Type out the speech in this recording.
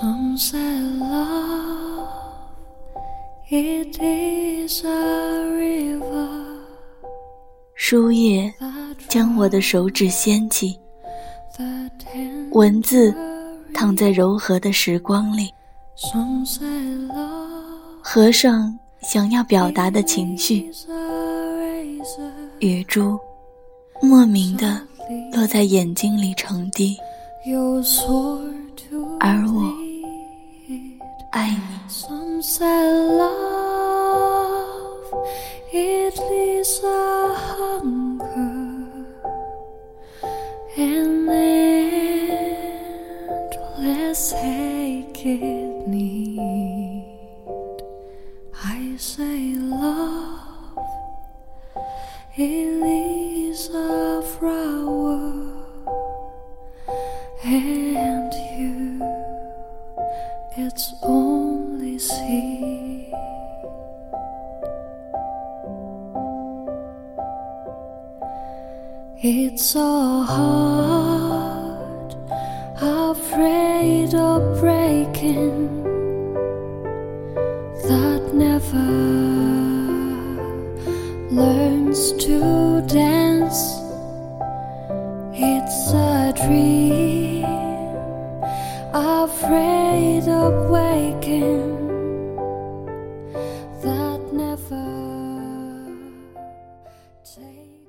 Some say love, it is a river, 书页将我的手指掀起，文字躺在柔和的时光里，合上想要表达的情绪，雨珠莫名的落在眼睛里成滴，而我。，Some say love, it leaves a hunger and endless ache it need. I say love, it leaves a flower and it's only seed. It's so hard, afraid of breaking, that never learns to dance. It's a dream afraid of waking. That never takes.